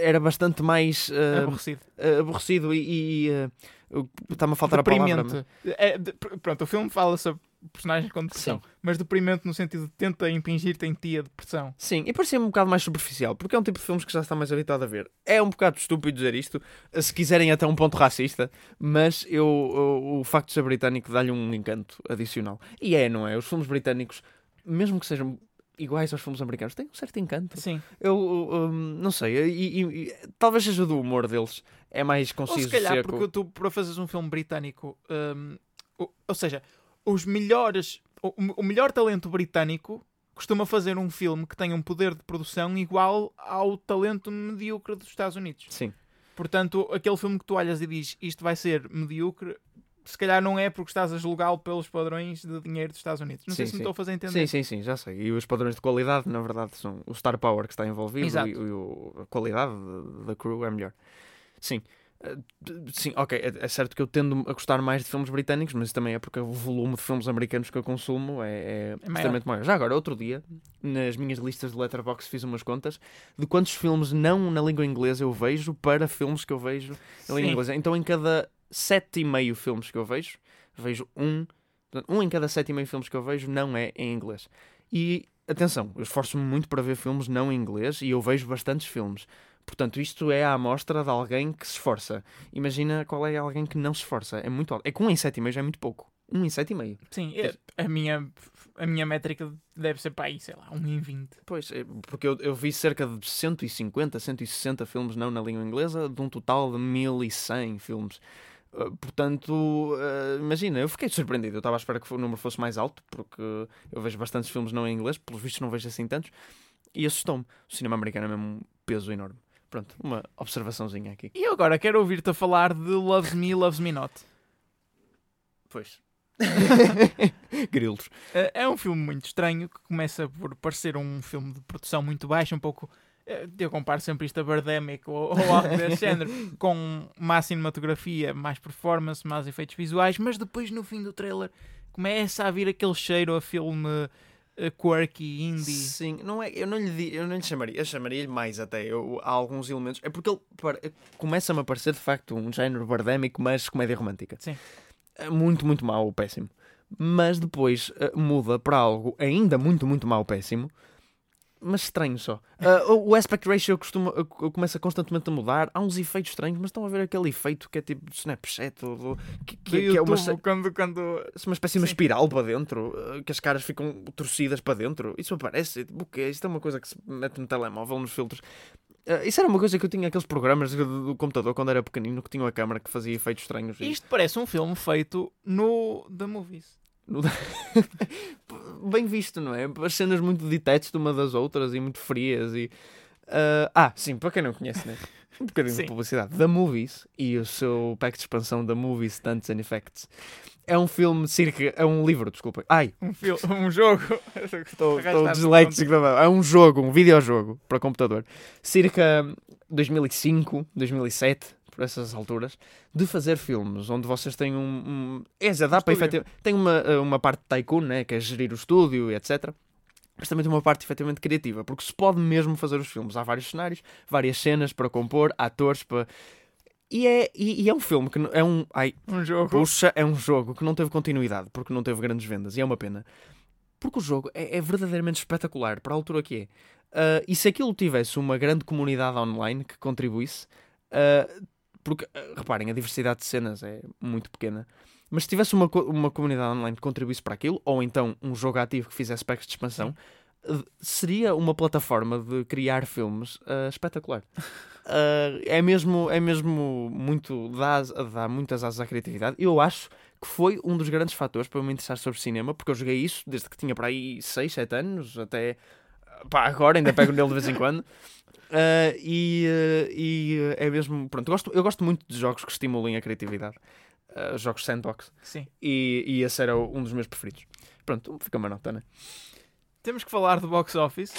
era bastante mais ah, Aborrecido. ah, aborrecido e. e ah, eu- Está-me a faltar a palavra. Deprimente. É, de- pr- pronto, o filme fala sobre personagens com depressão, Sim. mas deprimente no sentido de tenta impingir-te em ti a depressão. Sim, e parecia-me um bocado mais superficial, porque é um tipo de filmes que já está mais habituado a ver. É um bocado estúpido dizer isto, se quiserem até um ponto racista, mas eu, o, o facto de ser britânico dá-lhe um encanto adicional. E é, não é? Os filmes britânicos, mesmo que sejam iguais aos filmes americanos, têm um certo encanto. Sim. Eu um, não sei, e, e- e talvez seja do humor deles, é mais Ou conciso, se calhar, seco. porque tu, para fazeres um filme britânico, hum, ou, ou seja, os melhores, o, o melhor talento britânico costuma fazer um filme que tenha um poder de produção igual ao talento medíocre dos Estados Unidos. Sim, Portanto, aquele filme que tu olhas e dizes isto vai ser medíocre, se calhar não é porque estás a julgá-lo pelos padrões de dinheiro dos Estados Unidos. Não sei Sim, se me sim. estou a fazer entender. sim, sim, sim, já sei. E os padrões de qualidade, na verdade, são o Star Power que está envolvido Exato. e, e o- a qualidade da- da crew é melhor. Sim. Sim, ok, é, é certo que eu tendo a gostar mais de filmes britânicos, mas também é porque o volume de filmes americanos que eu consumo é, é, maior. extremamente maior. Já agora, outro dia, nas minhas listas de Letterboxd fiz umas contas de quantos filmes não na língua inglesa eu vejo para filmes que eu vejo na língua inglesa. Então, em cada sete e meio filmes que eu vejo, vejo um, um em cada sete e meio filmes que eu vejo não é em inglês. E atenção, eu esforço-me muito para ver filmes não em inglês e eu vejo bastantes filmes. Portanto, isto é a amostra de alguém que se esforça. Imagina qual é alguém que não se esforça. É muito alto. É que um em sete e meio já é muito pouco. Um em sete e meio. Sim, é- a, minha, a minha métrica deve ser para aí, sei lá, 1 em 20. Pois, é, porque eu, eu vi cerca de 150, 160 filmes não na língua inglesa, de um total de 1100 filmes. Uh, portanto, uh, imagina, eu fiquei surpreendido. Eu estava à espera que o número fosse mais alto, porque eu vejo bastantes filmes não em inglês, pelos vistos não vejo assim tantos, e assustou-me. O cinema americano é mesmo um peso enorme. Pronto, uma observaçãozinha aqui. E agora quero ouvir-te a falar de Loves Me, Loves Me Not. Pois. Grilos. Eh, É um filme muito estranho que começa por parecer um filme de produção muito baixa, um pouco. eh, Eu comparo sempre isto a Birdemic ou, ou algo desse género, com má cinematografia, mais performance, mais efeitos visuais, mas depois no fim do trailer começa a vir aquele cheiro a filme quirky, indie. Sim, não é, eu não lhe, eu não lhe chamaria, eu chamaria-lhe mais até. Eu, há alguns elementos. É porque ele par- começa-me a parecer de facto um género bardémico, mas comédia romântica. Sim. É muito, muito mau, péssimo. Mas depois eh, muda para algo ainda muito, muito mau, péssimo. Mas estranho só. Ah, o aspect ratio costuma, começa constantemente a mudar. Há uns efeitos estranhos, mas estão a ver aquele efeito que é tipo Snapchat, ou que, que- que é uma, YouTube, quando, quando uma espécie de uma espiral para dentro, eh, que as caras ficam torcidas para dentro. Isso aparece, tipo, o quê? Isto é uma coisa que se mete no telemóvel, nos filtros. Eh, isso era uma coisa que eu tinha aqueles programas do, do computador quando era pequenino que tinham a câmara que fazia efeitos estranhos. e- Isto parece um filme feito no The Movies. No- Bem visto, não é? As cenas muito detached uma das outras e muito frias e... ah, ah, sim, para quem não conhece, né? Um bocadinho Sim. de publicidade. The Movies e o seu pack de expansão da Movies Stunts and Effects. É um filme circa... É um livro, desculpa. Ai, Um, fil um jogo. Estou disléxico mão. É um jogo, um videojogo para computador. Circa 2005, 2007, por essas alturas, de fazer filmes onde vocês têm um. um é, para estúdio. efetivamente. Tem uma, uma parte de tycoon, né, que é gerir o estúdio e etc. Mas também tem uma parte efetivamente criativa, porque se pode mesmo fazer os filmes. Há vários cenários, várias cenas para compor, atores para. E é, e, e é um filme que não- é um. Ai, Um jogo. Puxa, é um jogo que não teve continuidade, porque não teve grandes vendas, e é uma pena. Porque o jogo é, é verdadeiramente espetacular, para a altura que é. Ah, e se aquilo tivesse uma grande comunidade online que contribuísse, ah, porque, ah, reparem, a diversidade de cenas é muito pequena, mas se tivesse uma, uma comunidade online que contribuísse para aquilo, ou então um jogo ativo que fizesse packs de expansão, ah, seria uma plataforma de criar filmes ah, espetacular. Ah, é mesmo é mesmo muito dá, dá muitas asas à criatividade. Eu acho que foi um dos grandes fatores para eu me interessar sobre cinema porque eu joguei isso desde que tinha para aí 6, 7 anos até pá, agora ainda pego nele de vez em quando Ah, e, ah, e é mesmo pronto eu gosto, eu gosto muito de jogos que estimulem a criatividade Ah, jogos sandbox Sim. e, e esse era um dos meus preferidos pronto fica uma nota né Temos que falar do box office.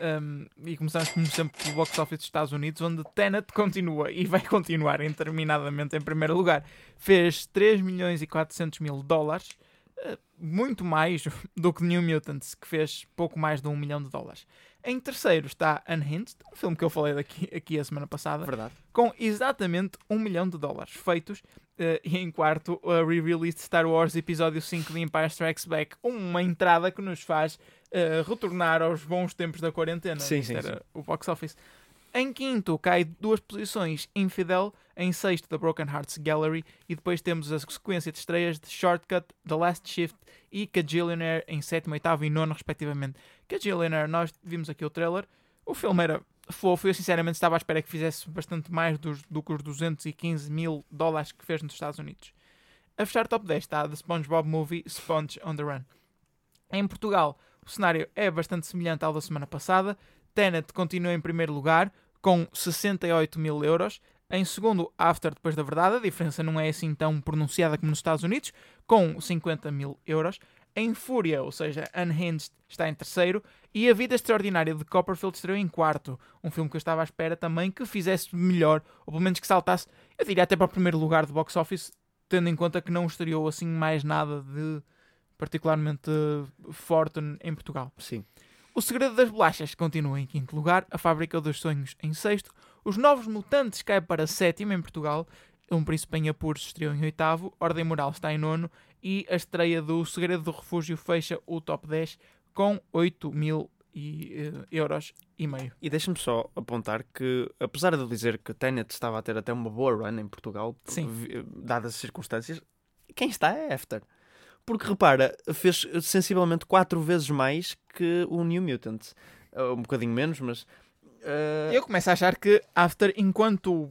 um, e começamos, como sempre, pelo box office dos Estados Unidos, onde Tenet continua e vai continuar interminadamente em primeiro lugar. Fez 3 milhões e 400 mil dólares, uh, muito mais do que New Mutants, que fez pouco mais de 1 milhão de dólares. Em terceiro está Unhinged, um filme que eu falei daqui, aqui a semana passada, verdade com exatamente 1 milhão de dólares feitos. eh, e em quarto, a re-release de Star Wars Episódio 5 de Empire Strikes Back. Uma entrada que nos faz eh, retornar aos bons tempos da quarentena. Sim, sim, era sim. O box office. Em quinto, cai duas posições Infidel. Em sexto, The Broken Hearts Gallery. E depois temos a sequência de estreias de Shortcut, The Last Shift e Cajillionaire em sétimo, oitavo e nono, respectivamente. Cajillionaire, nós vimos aqui o trailer. O filme era fofo. Eu sinceramente estava à espera que fizesse bastante mais dos, do que os 215 mil dólares que fez nos Estados Unidos. A fechar top 10 está a The SpongeBob Movie Sponge on the Run. Em Portugal, o cenário é bastante semelhante ao da semana passada. Tenet continua em primeiro lugar, com 68 mil euros. Em segundo, After Depois da Verdade. A diferença não é assim tão pronunciada como nos Estados Unidos, com 50 mil euros. Em Fúria, ou seja, Unhinged, está em terceiro. E A Vida Extraordinária de Copperfield estreou em quarto. Um filme que eu estava à espera também que fizesse melhor, ou pelo menos que saltasse, eu diria até para o primeiro lugar do box office, tendo em conta que não estreou assim mais nada de particularmente forte em Portugal. sim O Segredo das Bolachas continua em quinto lugar, A Fábrica dos Sonhos em sexto, Os Novos Mutantes cai para sétimo em Portugal, Um Príncipe em Apuros estreou em oitavo, Ordem Moral está em nono e a estreia do Segredo do Refúgio fecha o top 10 com 8 mil e, eh, euros e meio. E deixa-me só apontar que, apesar de eu dizer que Tenet estava a ter até uma boa run em Portugal, Sim. dadas as circunstâncias, quem está é After. Porque repara, fez sensivelmente quatro vezes mais que o New Mutant. Uh, Um bocadinho menos, mas. uh, Eu começo a achar que After, enquanto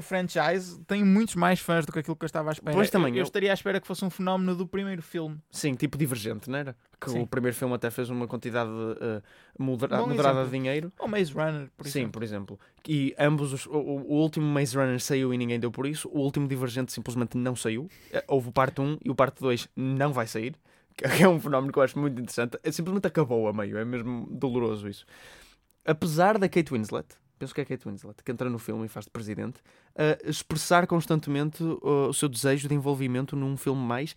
franchise, tem muitos mais fãs do que aquilo que eu estava à espera. Pois também, eu, eu eu- estaria à espera que fosse um fenómeno do primeiro filme. Sim, tipo divergente, não era? Que Sim. o primeiro filme até fez uma quantidade uh, modera- Bom moderada exemplo. de dinheiro. Ou Maze Runner, por Sim, exemplo. por exemplo. E ambos, os- o, o- último Maze Runner saiu e ninguém deu por isso. O último Divergente simplesmente não saiu. Eh, Houve o parte 1 e o parte 2 não vai sair. Que é um fenómeno que eu acho muito interessante. É, simplesmente acabou a meio. É mesmo doloroso isso. Apesar da Kate Winslet, penso que é a Kate Winslet, que entra no filme e faz de presidente, a expressar constantemente o seu desejo de envolvimento num filme mais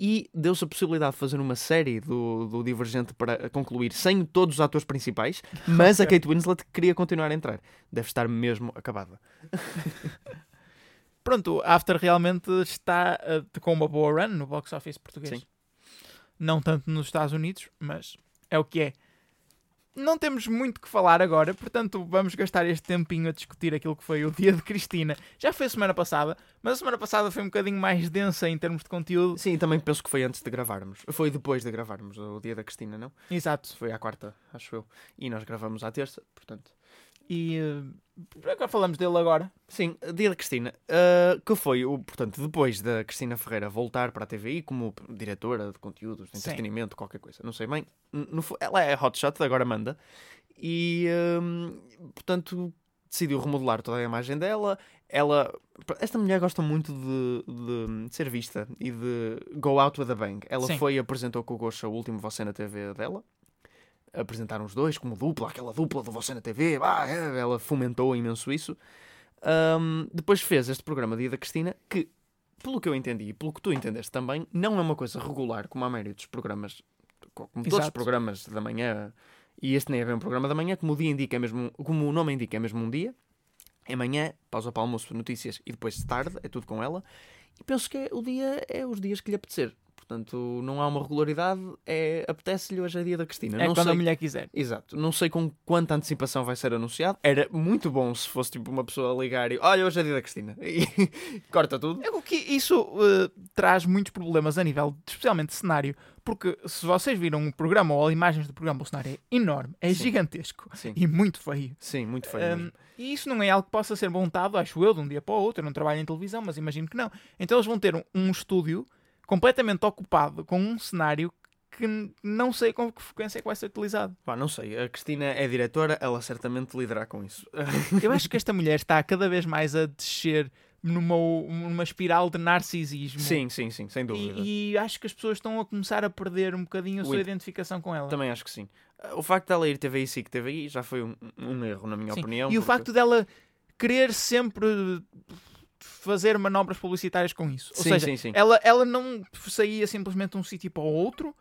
e deu-se a possibilidade de fazer uma série do, do Divergente para concluir sem todos os atores principais, mas a Kate Winslet queria continuar a entrar. Deve estar mesmo acabada. Pronto, After realmente está eh, com uma boa run no box office português. Sim. Não tanto nos Estados Unidos, mas é o que é. Não temos muito que falar agora, portanto vamos gastar este tempinho a discutir aquilo que foi o dia de Cristina. Já foi a semana passada, mas a semana passada foi um bocadinho mais densa em termos de conteúdo. Sim, também penso que foi antes de gravarmos. Foi depois de gravarmos, o dia da Cristina, não? Exato. Foi à quarta, acho eu. E nós gravamos à terça, portanto. E agora falamos dele agora. Sim, dia da Cristina, uh, que foi, o, portanto, depois da Cristina Ferreira voltar para a TVI como diretora de conteúdos, de Sim. entretenimento, qualquer coisa, não sei bem, no ela é hotshot, agora manda, e, um, portanto, decidiu remodelar toda a imagem dela. Ela, esta mulher gosta muito de, de- de ser vista e de go out with a bang. Ela Sim. foi e apresentou com o Gosha o último Você na TV dela. Apresentaram os dois como dupla, aquela dupla do Você na TV. Ah, é, ela fomentou imenso isso. Um, depois fez este programa Dia da Cristina, que, pelo que eu entendi e pelo que tu entendeste também, não é uma coisa regular como a maioria dos programas, co- como todos os Exato. programas da manhã, e este nem é bem um programa da manhã, como o dia indica, é mesmo, como o nome indica, é mesmo um dia. É manhã, pausa para almoço, notícias e depois de tarde, é tudo com ela. E penso que é, o dia é os dias que lhe apetecer. Portanto, não há uma regularidade, é apetece-lhe hoje é dia da Cristina. É não quando sei... a mulher quiser. Exato, não sei com quanta antecipação vai ser anunciado. Era muito bom se fosse tipo uma pessoa a ligar e olha, hoje é dia da Cristina e corta tudo. É o que isso eh, traz muitos problemas a nível, especialmente de cenário, porque se vocês viram o programa ou imagens do programa, o cenário é enorme, é Sim. gigantesco Sim, e muito feio. sim, muito feio. Um, mesmo. e isso não é algo que possa ser montado, acho eu, de um dia para o outro. Eu não trabalho em televisão, mas imagino que não. Então eles vão ter um, um estúdio completamente ocupado com um cenário que não sei com que frequência é que vai ser utilizado. Pá, não sei, a Cristina é diretora, ela certamente liderará com isso. Eu acho que esta mulher está cada vez mais a descer numa, numa espiral de narcisismo. sim, sim, sim, sem dúvida. E, e acho que as pessoas estão a começar a perder um bocadinho a O sua id- identificação com ela. Também acho que sim. O facto dela ir TVI que TVI já foi um, um erro, na minha Sim. opinião. E o porque- facto dela querer sempre fazer manobras publicitárias com isso. Ou Sim, seja, sim, sim. Ela, ela não saía simplesmente de um sítio para o outro.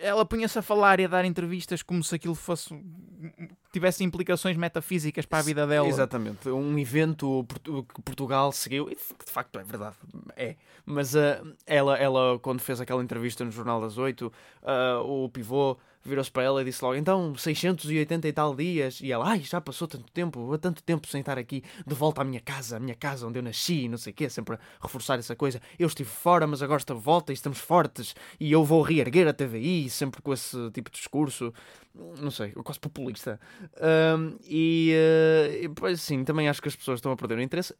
Ela punha-se a falar e a dar entrevistas como se aquilo fosse tivesse implicações metafísicas para a vida dela. Exatamente, um evento que Portugal seguiu, e de facto é verdade, é. Mas ah, ela, ela, quando fez aquela entrevista no Jornal das Oito, ah, o pivô virou-se para ela e disse logo: Então, 680 e tal dias. E ela, ai, já passou tanto tempo, há tanto tempo sem estar aqui de volta à minha casa, à minha casa onde eu nasci, não sei o quê, sempre a reforçar essa coisa. Eu estive fora, mas agora estou de volta e estamos fortes e eu vou reerguer a TVI, sempre com esse tipo de discurso, não sei, quase populista. Um, e, uh, e pois sim, também acho que as pessoas estão a perder o interesse.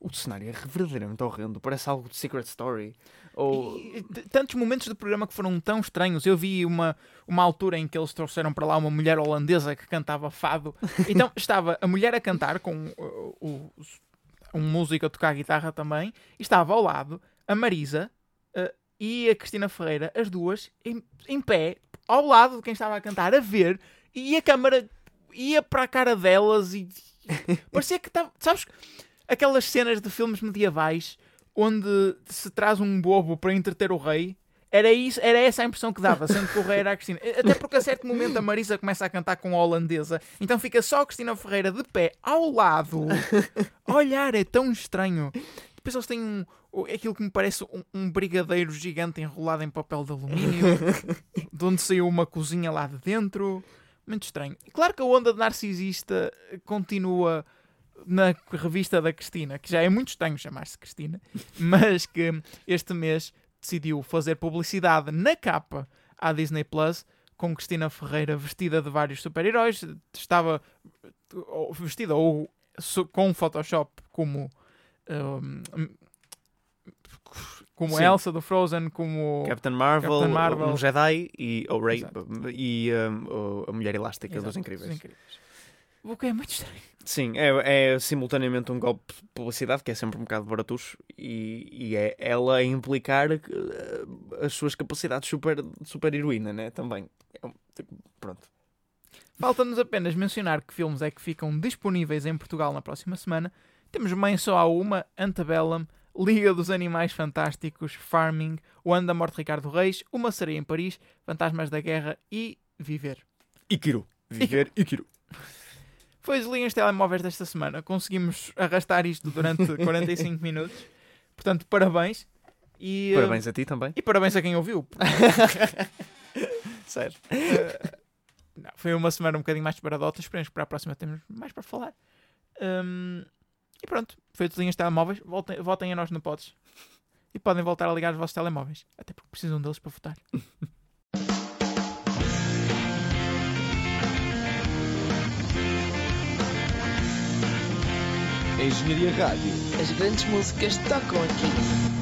O cenário é verdadeiramente horrendo, parece algo de Secret Story. Ou... E tantos momentos do programa que foram tão estranhos. Eu vi uma, uma altura em que eles trouxeram para lá uma mulher holandesa que cantava fado. Então estava a mulher a cantar com uh, o, um músico a tocar guitarra também, e estava ao lado a Marisa uh, e a Cristina Ferreira, as duas em, em pé, ao lado de quem estava a cantar, a ver, e a câmara ia para a cara delas e parecia que estava. Sabes aquelas cenas de filmes medievais onde se traz um bobo para entreter o rei? Era, isso, era essa a impressão que dava, sendo que o rei era a Cristina. Até porque a certo momento a Marisa começa a cantar com a holandesa, então fica só a Cristina Ferreira de pé ao lado. Olhar, é tão estranho. Depois eles têm um, aquilo que me parece um, um brigadeiro gigante enrolado em papel de alumínio, de onde saiu uma cozinha lá de dentro. Muito estranho. Claro que a onda de narcisista continua na revista da Cristina, que já é muito estranho chamar-se Cristina, mas que este mês decidiu fazer publicidade na capa à Disney Plus com Cristina Ferreira vestida de vários super-heróis. Estava vestida ou com Photoshop como. um, como Sim. Elsa do Frozen, como Captain Marvel, Captain Marvel. um Jedi e o Rey Exato. e um, a Mulher Elástica Exato, dos Incríveis. dos Incríveis. O que é muito estranho. Sim, é, é simultaneamente um golpe de publicidade, que é sempre um bocado baratucho, e, e é ela a implicar eh, as suas capacidades super, super heroína, né? Também. É um- tipo, pronto. Falta-nos apenas mencionar que filmes é que ficam disponíveis em Portugal na próxima semana. Temos bem só há uma, Antebellum, Liga dos Animais Fantásticos, Farming, O Ano da Morte de Ricardo Reis, Uma Sereia em Paris, Fantasmas da Guerra e Viver. Ikiru. Viver Ikiru. Foi as linhas telemóveis desta semana. Conseguimos arrastar isto durante 45 minutos. Portanto, parabéns. E, uh, Parabéns a ti também. E parabéns a quem ouviu. Sério. Uh, não, foi uma semana um bocadinho mais paradota. Esperemos que para a próxima temos mais para falar. Um, e pronto, foi tudo linhas telemóveis. Voltem, votem a nós no Pods. E podem voltar a ligar os vossos telemóveis. Até porque precisam deles para votar. Engenharia Rádio. As grandes músicas tocam aqui.